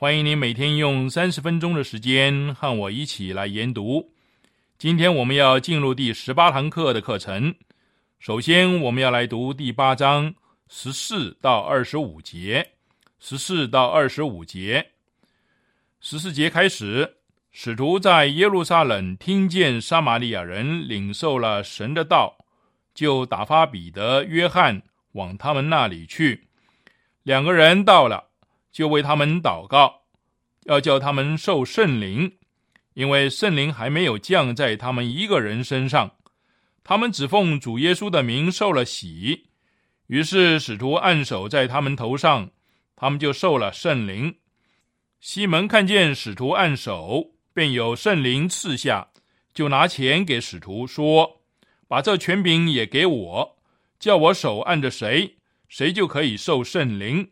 欢迎您每天用三十分钟的时间和我一起来研读。今天我们要进入第十八堂课的课程。首先，我们要来读第八章十四到二十五节。十四到二十五节，十四节开始，使徒在耶路撒冷听见撒玛利亚人领受了神的道，就打发彼得、约翰往他们那里去。两个人到了，就为他们祷告，要叫他们受圣灵，因为圣灵还没有降在他们一个人身上。他们只奉主耶稣的名受了洗，于是使徒按手在他们头上，他们就受了圣灵。西门看见使徒按手，便有圣灵赐下，就拿钱给使徒说：“把这权柄也给我，叫我手按着谁。”谁就可以受圣灵？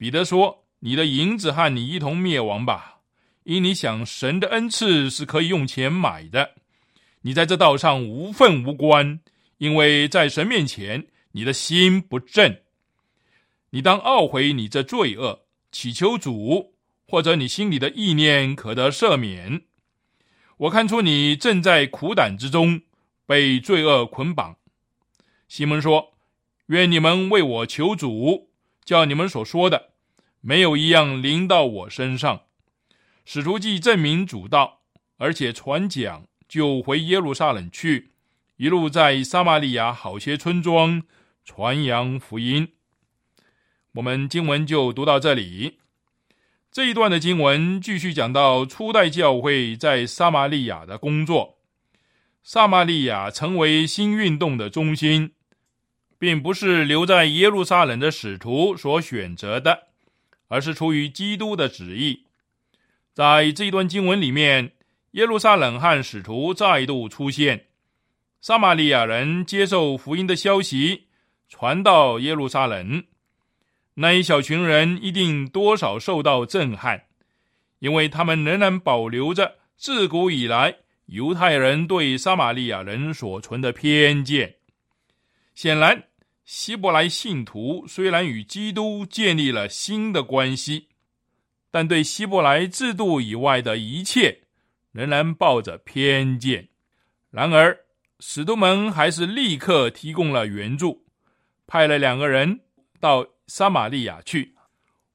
彼得说：“你的银子和你一同灭亡吧，因你想神的恩赐是可以用钱买的。你在这道上无份无关，因为在神面前你的心不正。你当懊悔你这罪恶，祈求主，或者你心里的意念可得赦免。我看出你正在苦胆之中，被罪恶捆绑。”西门说。愿你们为我求主，叫你们所说的没有一样临到我身上。使徒既证明主道，而且传讲，就回耶路撒冷去，一路在撒玛利亚好些村庄传扬福音。我们经文就读到这里。这一段的经文继续讲到初代教会在撒玛利亚的工作，撒玛利亚成为新运动的中心。并不是留在耶路撒冷的使徒所选择的，而是出于基督的旨意。在这一段经文里面，耶路撒冷和使徒再度出现，撒玛利亚人接受福音的消息传到耶路撒冷，那一小群人一定多少受到震撼，因为他们仍然保留着自古以来犹太人对撒玛利亚人所存的偏见，显然。希伯来信徒虽然与基督建立了新的关系，但对希伯来制度以外的一切仍然抱着偏见。然而，使徒们还是立刻提供了援助，派了两个人到撒玛利亚去。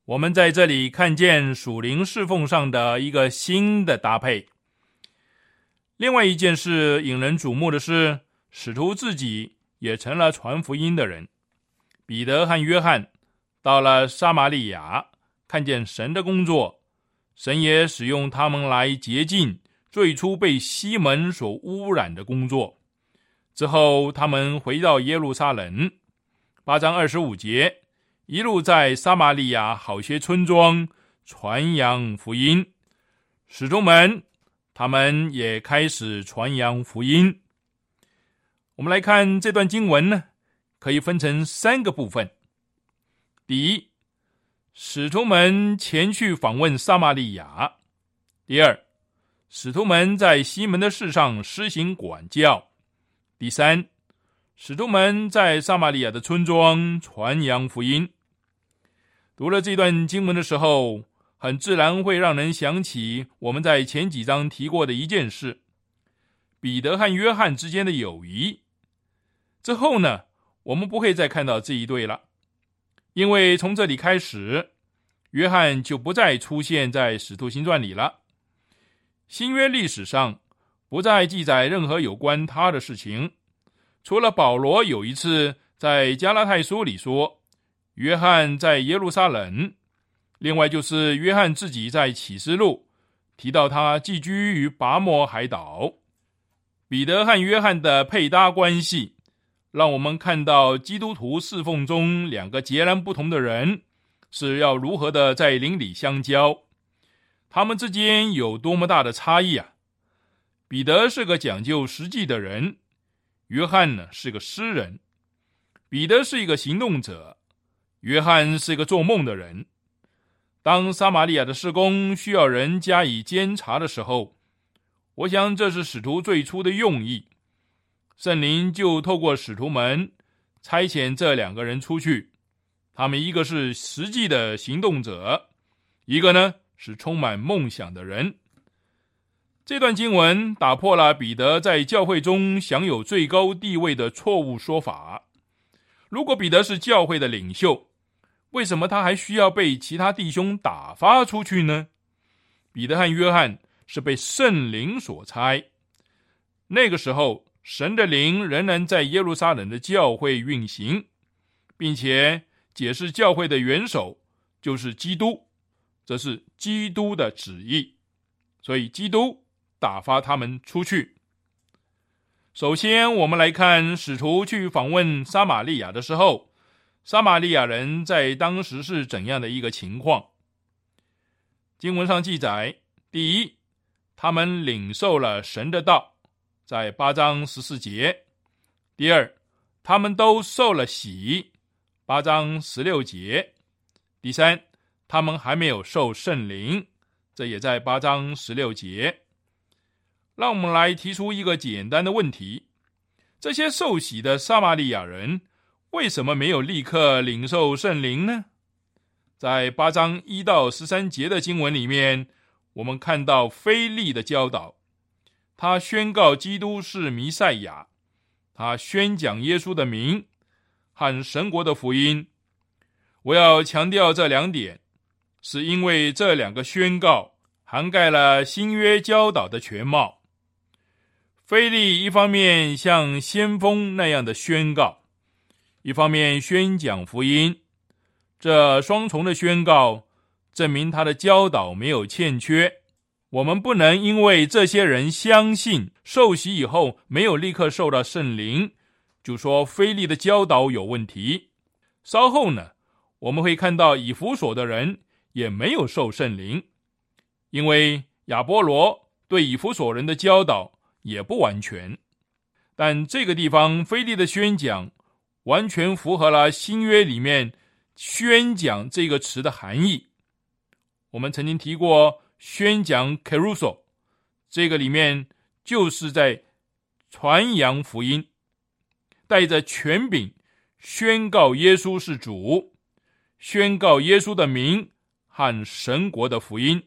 我们在这里看见属灵侍奉上的一个新的搭配。另外一件事引人瞩目的是，使徒自己。也成了传福音的人。彼得和约翰到了撒玛利亚，看见神的工作，神也使用他们来洁净最初被西门所污染的工作。之后，他们回到耶路撒冷。八章二十五节，一路在撒玛利亚好些村庄传扬福音。使徒们，他们也开始传扬福音。我们来看这段经文呢，可以分成三个部分。第一，使徒们前去访问撒玛利亚，第二，使徒们在西门的事上施行管教；第三，使徒们在撒玛利亚的村庄传扬福音。读了这段经文的时候，很自然会让人想起我们在前几章提过的一件事：彼得和约翰之间的友谊。之后呢，我们不会再看到这一对了，因为从这里开始，约翰就不再出现在使徒行传里了。新约历史上不再记载任何有关他的事情，除了保罗有一次在加拉太书里说。约翰在耶路撒冷，另外就是约翰自己在启示录提到他寄居于拔摩海岛。彼得和约翰的配搭关系，让我们看到基督徒侍奉中两个截然不同的人是要如何的在邻里相交，他们之间有多么大的差异啊！彼得是个讲究实际的人，约翰呢是个诗人，彼得是一个行动者。约翰是一个做梦的人。当撒玛利亚的施工需要人加以监察的时候，我想这是使徒最初的用意。圣灵就透过使徒们差遣这两个人出去，他们一个是实际的行动者，一个呢是充满梦想的人。这段经文打破了彼得在教会中享有最高地位的错误说法。如果彼得是教会的领袖，为什么他还需要被其他弟兄打发出去呢？彼得和约翰是被圣灵所差。那个时候，神的灵仍然在耶路撒冷的教会运行，并且解释教会的元首就是基督，这是基督的旨意。所以，基督打发他们出去。首先，我们来看使徒去访问撒玛利亚的时候。撒玛利亚人在当时是怎样的一个情况？经文上记载：第一，他们领受了神的道，在八章十四节；第二，他们都受了洗，八章十六节；第三，他们还没有受圣灵，这也在八章十六节。让我们来提出一个简单的问题：这些受洗的撒玛利亚人。为什么没有立刻领受圣灵呢？在八章一到十三节的经文里面，我们看到菲利的教导，他宣告基督是弥赛亚，他宣讲耶稣的名和神国的福音。我要强调这两点，是因为这两个宣告涵盖了新约教导的全貌。菲利一方面像先锋那样的宣告。一方面宣讲福音，这双重的宣告证明他的教导没有欠缺。我们不能因为这些人相信受洗以后没有立刻受到圣灵，就说菲利的教导有问题。稍后呢，我们会看到以弗所的人也没有受圣灵，因为亚波罗对以弗所人的教导也不完全。但这个地方菲利的宣讲。完全符合了新约里面“宣讲”这个词的含义。我们曾经提过“宣讲 ”（caruso），这个里面就是在传扬福音，带着权柄宣告耶稣是主，宣告耶稣的名和神国的福音。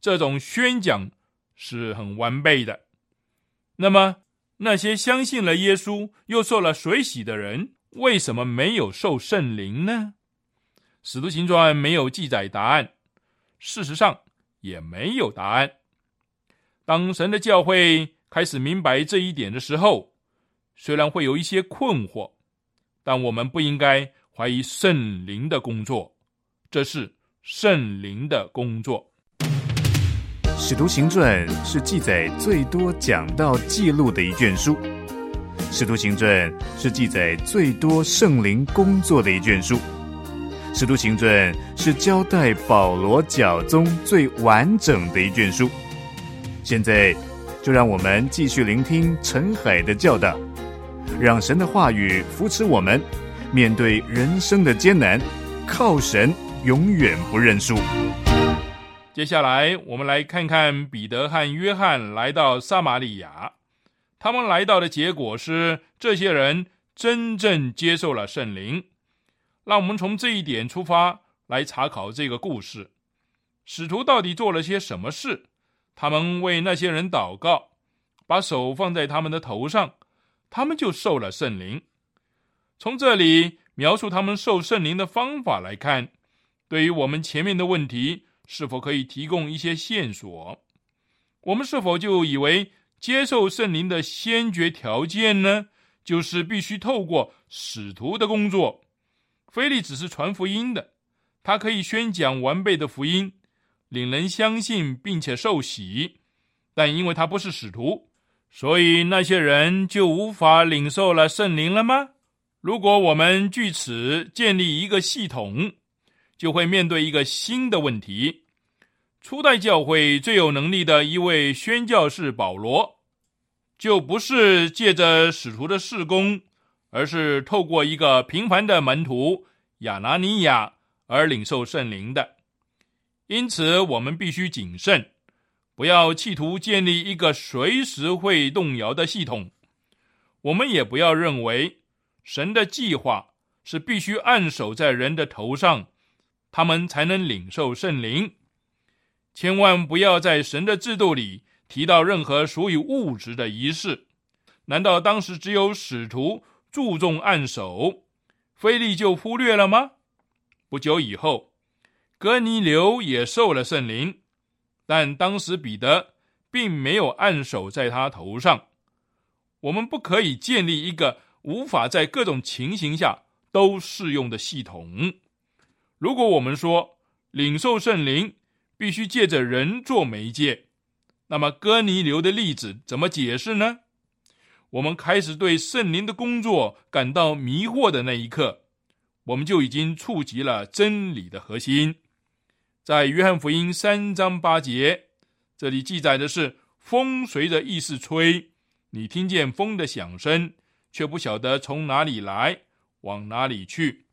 这种宣讲是很完备的。那么，那些相信了耶稣又受了水洗的人，为什么没有受圣灵呢？使徒行传没有记载答案，事实上也没有答案。当神的教会开始明白这一点的时候，虽然会有一些困惑，但我们不应该怀疑圣灵的工作，这是圣灵的工作。使徒行传是记载最多讲到记录的一卷书，使徒行传是记载最多圣灵工作的一卷书，使徒行传是交代保罗教宗最完整的一卷书。现在，就让我们继续聆听陈海的教导，让神的话语扶持我们，面对人生的艰难，靠神永远不认输。接下来，我们来看看彼得和约翰来到撒玛利亚。他们来到的结果是，这些人真正接受了圣灵。让我们从这一点出发来查考这个故事：使徒到底做了些什么事？他们为那些人祷告，把手放在他们的头上，他们就受了圣灵。从这里描述他们受圣灵的方法来看，对于我们前面的问题。是否可以提供一些线索？我们是否就以为接受圣灵的先决条件呢？就是必须透过使徒的工作。菲利只是传福音的，他可以宣讲完备的福音，令人相信并且受洗。但因为他不是使徒，所以那些人就无法领受了圣灵了吗？如果我们据此建立一个系统。就会面对一个新的问题：初代教会最有能力的一位宣教士保罗，就不是借着使徒的事工，而是透过一个平凡的门徒亚拿尼亚而领受圣灵的。因此，我们必须谨慎，不要企图建立一个随时会动摇的系统。我们也不要认为神的计划是必须按守在人的头上。他们才能领受圣灵。千万不要在神的制度里提到任何属于物质的仪式。难道当时只有使徒注重按手，菲利就忽略了吗？不久以后，哥尼流也受了圣灵，但当时彼得并没有按手在他头上。我们不可以建立一个无法在各种情形下都适用的系统。如果我们说领受圣灵必须借着人做媒介，那么哥尼流的例子怎么解释呢？我们开始对圣灵的工作感到迷惑的那一刻，我们就已经触及了真理的核心。在约翰福音三章八节，这里记载的是：风随着意思吹，你听见风的响声，却不晓得从哪里来，往哪里去。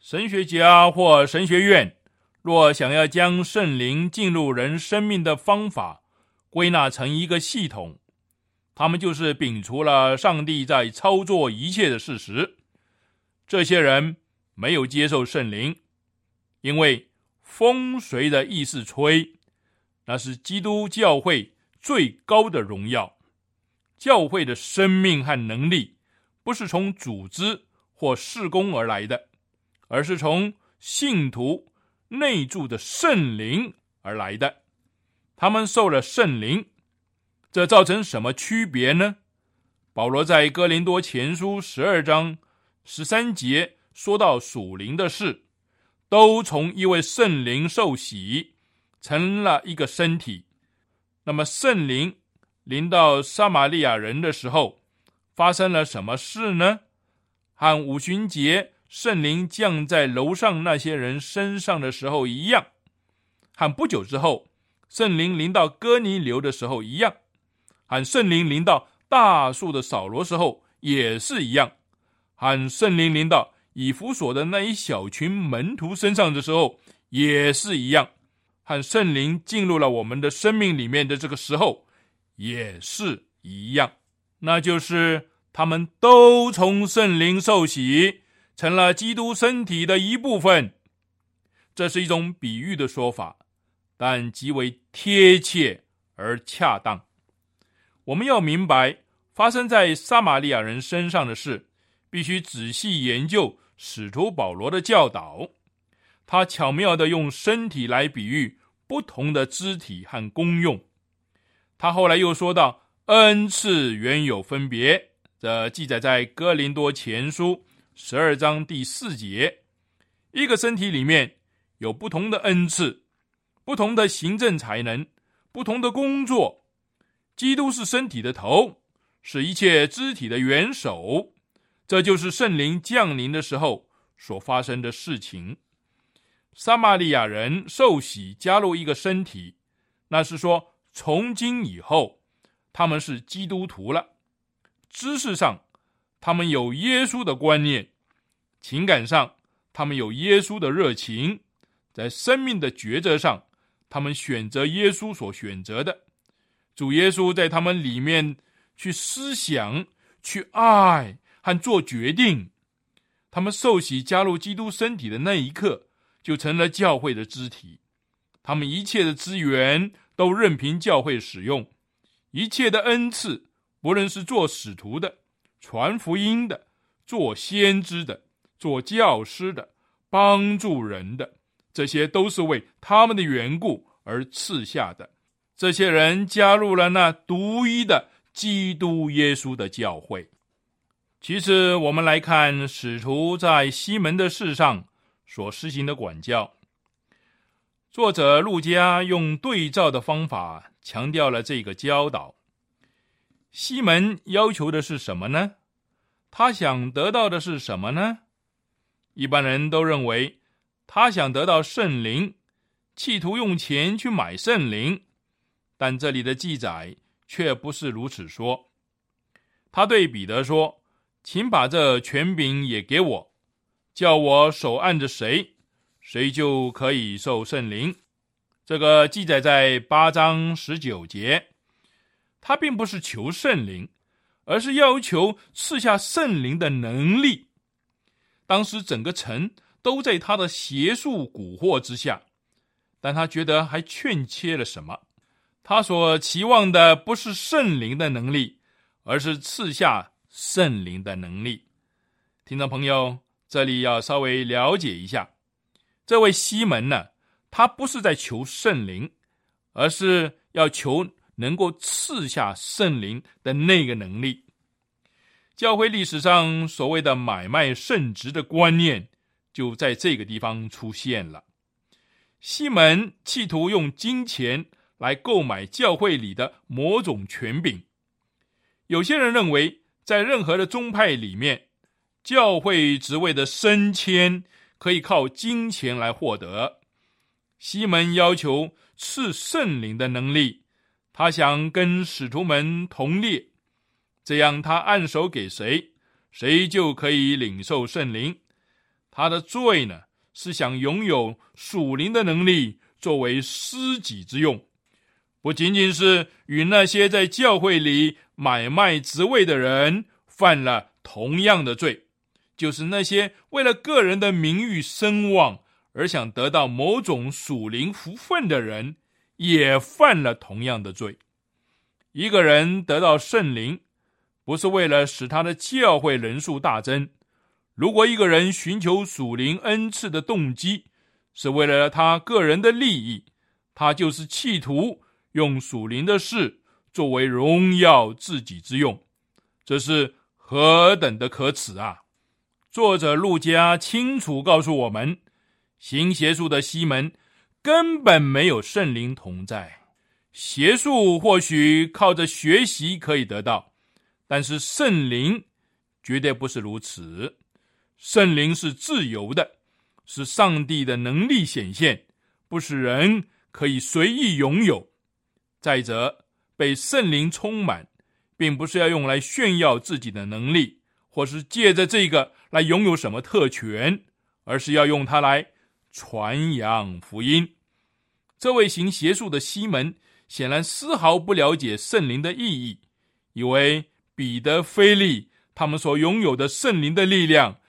神学家或神学院若想要将圣灵进入人生命的方法归纳成一个系统，他们就是摒除了上帝在操作一切的事实。这些人没有接受圣灵，因为风随着意思吹，那是基督教会最高的荣耀。教会的生命和能力不是从组织或事工而来的。而是从信徒内住的圣灵而来的，他们受了圣灵，这造成什么区别呢？保罗在哥林多前书十二章十三节说到属灵的事，都从一位圣灵受洗，成了一个身体。那么圣灵临到撒玛利亚人的时候，发生了什么事呢？和五旬节。圣灵降在楼上那些人身上的时候一样，和不久之后圣灵临到哥尼流的时候一样，喊圣灵临到大树的扫罗时候也是一样，喊圣灵临到以弗所的那一小群门徒身上的时候也是一样，和圣灵进入了我们的生命里面的这个时候也是一样，那就是他们都从圣灵受洗。成了基督身体的一部分，这是一种比喻的说法，但极为贴切而恰当。我们要明白发生在撒玛利亚人身上的事，必须仔细研究使徒保罗的教导。他巧妙的用身体来比喻不同的肢体和功用。他后来又说到恩赐原有分别，这记载在哥林多前书。十二章第四节，一个身体里面有不同的恩赐，不同的行政才能，不同的工作。基督是身体的头，是一切肢体的元首。这就是圣灵降临的时候所发生的事情。撒玛利亚人受洗加入一个身体，那是说从今以后他们是基督徒了。知识上。他们有耶稣的观念，情感上他们有耶稣的热情，在生命的抉择上，他们选择耶稣所选择的，主耶稣在他们里面去思想、去爱和做决定。他们受洗加入基督身体的那一刻，就成了教会的肢体。他们一切的资源都任凭教会使用，一切的恩赐，不论是做使徒的、传福音的、做先知的、做教师的、帮助人的。这些都是为他们的缘故而赐下的。这些人加入了那独一的基督耶稣的教会。其次，我们来看使徒在西门的事上所施行的管教。作者路加用对照的方法强调了这个教导。西门要求的是什么呢？他想得到的是什么呢？一般人都认为。他想得到圣灵，企图用钱去买圣灵，但这里的记载却不是如此说。他对彼得说：“请把这权柄也给我，叫我手按着谁，谁就可以受圣灵。”这个记载在八章十九节。他并不是求圣灵，而是要求赐下圣灵的能力。当时整个城。都在他的邪术蛊惑之下，但他觉得还欠缺了什么。他所期望的不是圣灵的能力，而是赐下圣灵的能力。听众朋友，这里要稍微了解一下，这位西门呢，他不是在求圣灵，而是要求能够赐下圣灵的那个能力。教会历史上所谓的买卖圣职的观念。就在这个地方出现了。西门企图用金钱来购买教会里的某种权柄。有些人认为，在任何的宗派里面，教会职位的升迁可以靠金钱来获得。西门要求赐圣灵的能力，他想跟使徒们同列，这样他按手给谁，谁就可以领受圣灵。他的罪呢，是想拥有属灵的能力作为私己之用，不仅仅是与那些在教会里买卖职位的人犯了同样的罪，就是那些为了个人的名誉声望而想得到某种属灵福分的人，也犯了同样的罪。一个人得到圣灵，不是为了使他的教会人数大增。如果一个人寻求属灵恩赐的动机是为了他个人的利益，他就是企图用属灵的事作为荣耀自己之用，这是何等的可耻啊！作者路加清楚告诉我们，行邪术的西门根本没有圣灵同在。邪术或许靠着学习可以得到，但是圣灵绝对不是如此。圣灵是自由的，是上帝的能力显现，不是人可以随意拥有。再者，被圣灵充满，并不是要用来炫耀自己的能力，或是借着这个来拥有什么特权，而是要用它来传扬福音。这位行邪术的西门显然丝毫不了解圣灵的意义，以为彼得、菲利他们所拥有的圣灵的力量。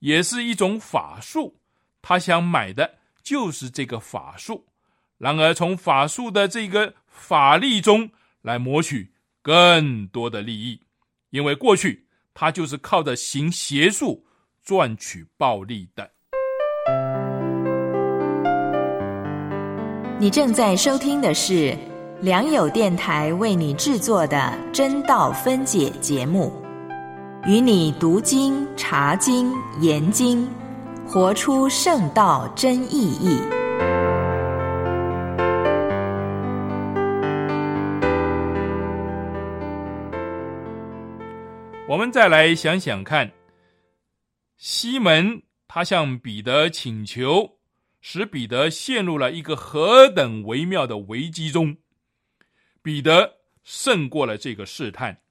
也是一种法术，他想买的就是这个法术。然而，从法术的这个法力中来谋取更多的利益，因为过去他就是靠着行邪术赚取暴利的。你正在收听的是良友电台为你制作的真道分解节目。与你读经、查经、研经，活出圣道真意义。我们再来想想看，西门他向彼得请求，使彼得陷入了一个何等微妙的危机中。彼得胜过了这个试探，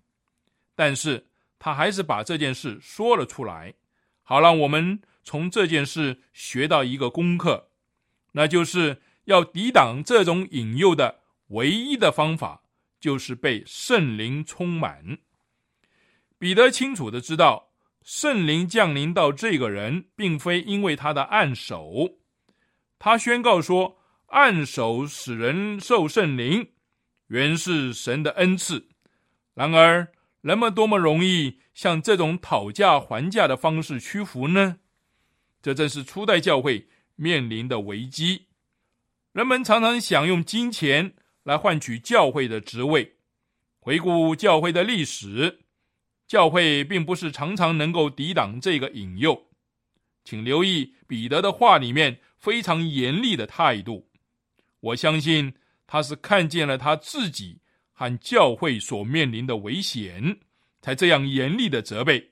但是。他还是把这件事说了出来，好让我们从这件事学到一个功课，那就是要抵挡这种引诱的唯一的方法，就是被圣灵充满。彼得清楚的知道，圣灵降临到这个人，并非因为他的暗手。他宣告说：“暗手使人受圣灵，原是神的恩赐。”然而，人们多么容易向这种讨价还价的方式屈服呢？这正是初代教会面临的危机。人们常常想用金钱来换取教会的职位。回顾教会的历史，教会并不是常常能够抵挡这个引诱。请留意彼得的话里面非常严厉的态度。我相信他是看见了他自己和教会所面临的危险，才这样严厉的责备。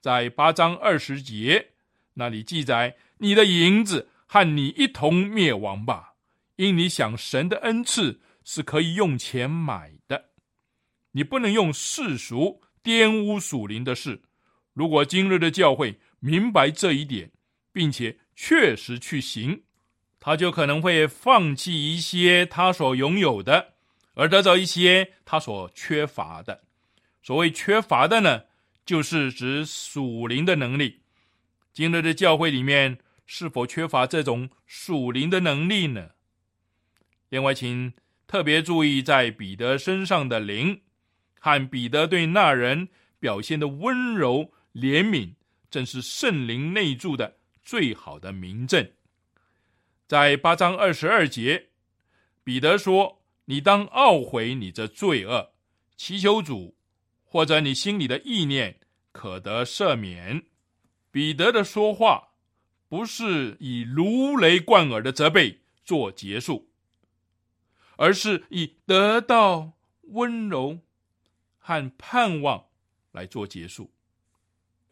在八章二十节那里记载：“你的银子和你一同灭亡吧。”因你想神的恩赐是可以用钱买的，你不能用世俗玷污属灵的事。如果今日的教会明白这一点，并且确实去行，他就可能会放弃一些他所拥有的，而得到一些他所缺乏的。所谓缺乏的呢，就是指属灵的能力。今日的教会里面是否缺乏这种属灵的能力呢？另外，请特别注意，在彼得身上的灵和彼得对那人表现的温柔怜悯，正是圣灵内住的最好的明证。在八章二十二节，彼得说：“你当懊悔你这罪恶，祈求主，或者你心里的意念可得赦免。”彼得的说话不是以如雷贯耳的责备做结束。而是以得到温柔和盼望来做结束。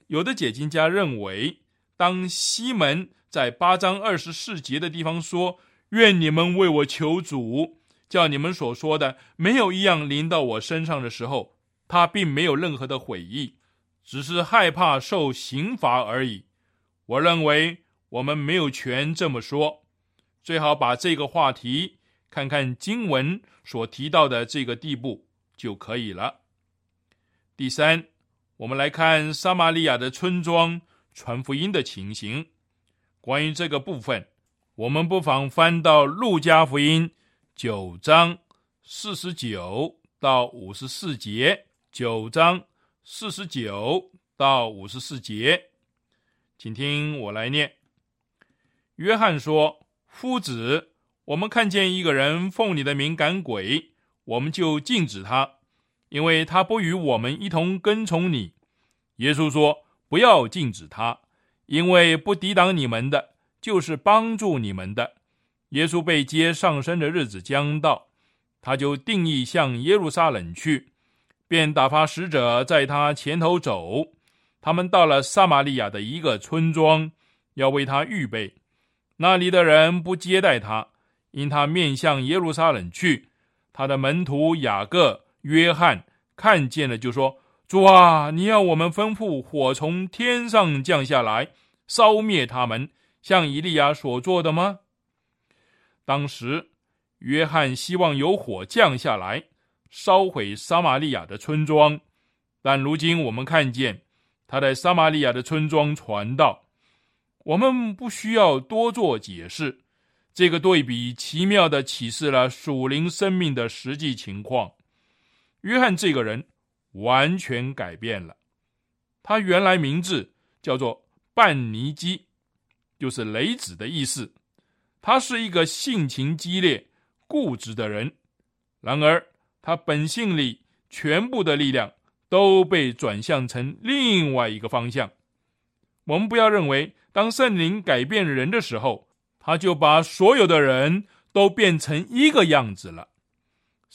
有的解经家认为，当西门在八章二十四节的地方说：“愿你们为我求主，叫你们所说的没有一样临到我身上的时候，他并没有任何的悔意，只是害怕受刑罚而已。”我认为我们没有权这么说，最好把这个话题。看看经文所提到的这个地步就可以了。第三，我们来看撒玛利亚的村庄传福音的情形。关于这个部分，我们不妨翻到路加福音九章四十九到五十四节。九章四十九到五十四节，请听我来念。约翰说：“夫子。”我们看见一个人奉你的名赶鬼，我们就禁止他，因为他不与我们一同跟从你。耶稣说：“不要禁止他，因为不抵挡你们的，就是帮助你们的。”耶稣被接上升的日子将到，他就定义向耶路撒冷去，便打发使者在他前头走。他们到了撒玛利亚的一个村庄，要为他预备，那里的人不接待他。因他面向耶路撒冷去，他的门徒雅各、约翰看见了，就说：“主啊，你要我们吩咐火从天上降下来，烧灭他们，像以利亚所做的吗？”当时，约翰希望有火降下来，烧毁撒玛利亚的村庄，但如今我们看见他在撒玛利亚的村庄传道，我们不需要多做解释。这个对比奇妙的启示了属灵生命的实际情况。约翰这个人完全改变了。他原来名字叫做半尼基，就是雷子的意思。他是一个性情激烈、固执的人。然而，他本性里全部的力量都被转向成另外一个方向。我们不要认为，当圣灵改变人的时候。他就把所有的人都变成一个样子了。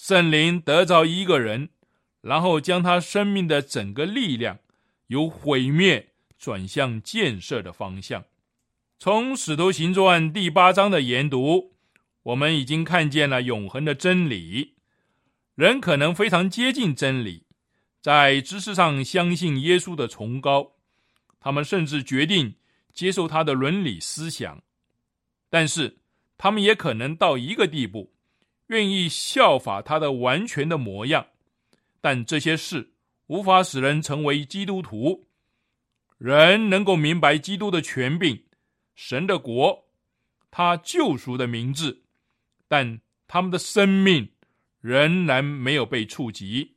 圣灵得着一个人，然后将他生命的整个力量由毁灭转向建设的方向。从《使徒行传》第八章的研读，我们已经看见了永恒的真理。人可能非常接近真理，在知识上相信耶稣的崇高，他们甚至决定接受他的伦理思想。但是，他们也可能到一个地步，愿意效法他的完全的模样，但这些事无法使人成为基督徒。人能够明白基督的权柄、神的国、他救赎的名字，但他们的生命仍然没有被触及。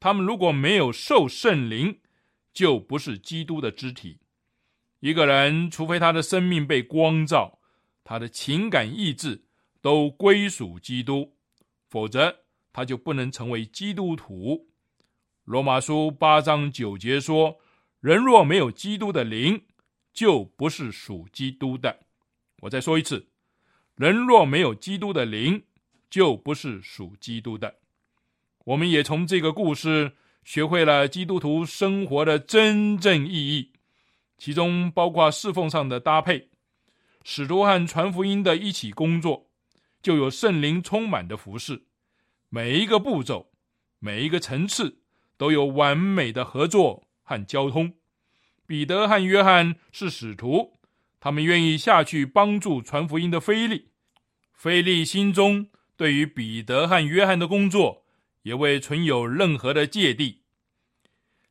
他们如果没有受圣灵，就不是基督的肢体。一个人，除非他的生命被光照。他的情感意志都归属基督，否则他就不能成为基督徒。罗马书八章九节说：“人若没有基督的灵，就不是属基督的。”我再说一次：“人若没有基督的灵，就不是属基督的。”我们也从这个故事学会了基督徒生活的真正意义，其中包括侍奉上的搭配。使徒和传福音的一起工作，就有圣灵充满的服饰。每一个步骤，每一个层次，都有完美的合作和交通。彼得和约翰是使徒，他们愿意下去帮助传福音的菲利。菲利心中对于彼得和约翰的工作，也未存有任何的芥蒂。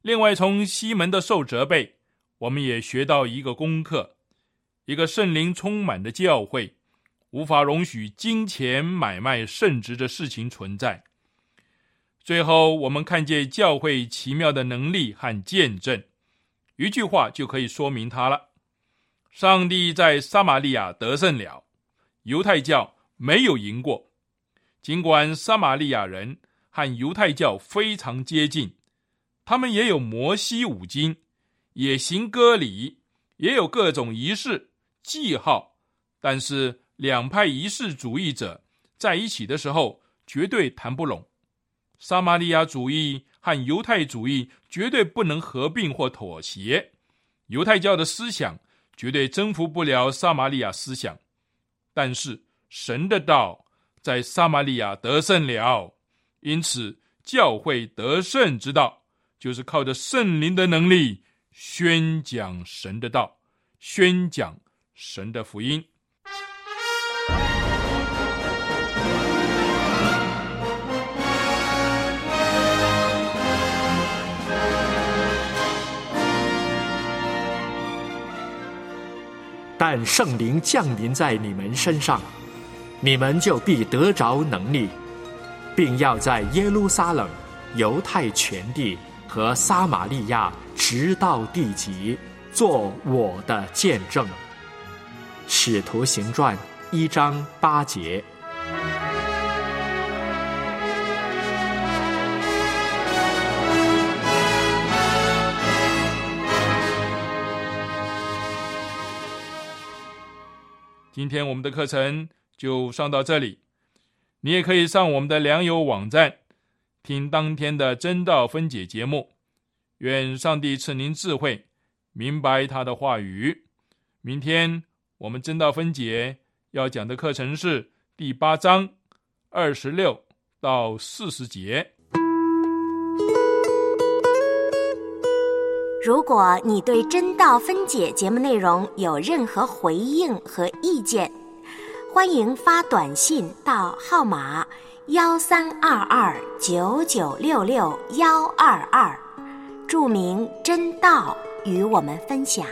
另外，从西门的受责备，我们也学到一个功课。一个圣灵充满的教会，无法容许金钱买卖圣职的事情存在。最后，我们看见教会奇妙的能力和见证，一句话就可以说明它了：上帝在撒玛利亚得胜了，犹太教没有赢过。尽管撒玛利亚人和犹太教非常接近，他们也有摩西五经，也行割礼，也有各种仪式。记号，但是两派仪式主义者在一起的时候绝对谈不拢。撒玛利亚主义和犹太主义绝对不能合并或妥协。犹太教的思想绝对征服不了撒玛利亚思想，但是神的道在撒玛利亚得胜了。因此，教会得胜之道就是靠着圣灵的能力宣讲神的道，宣讲。神的福音，但圣灵降临在你们身上，你们就必得着能力，并要在耶路撒冷、犹太全地和撒玛利亚直到地极，做我的见证。使徒行传一章八节。今天我们的课程就上到这里，你也可以上我们的良友网站听当天的真道分解节目。愿上帝赐您智慧，明白他的话语。明天。我们真道分解要讲的课程是第八章二十六到四十节。如果你对真道分解节目内容有任何回应和意见，欢迎发短信到号码幺三二二九九六六幺二二，注明真道与我们分享。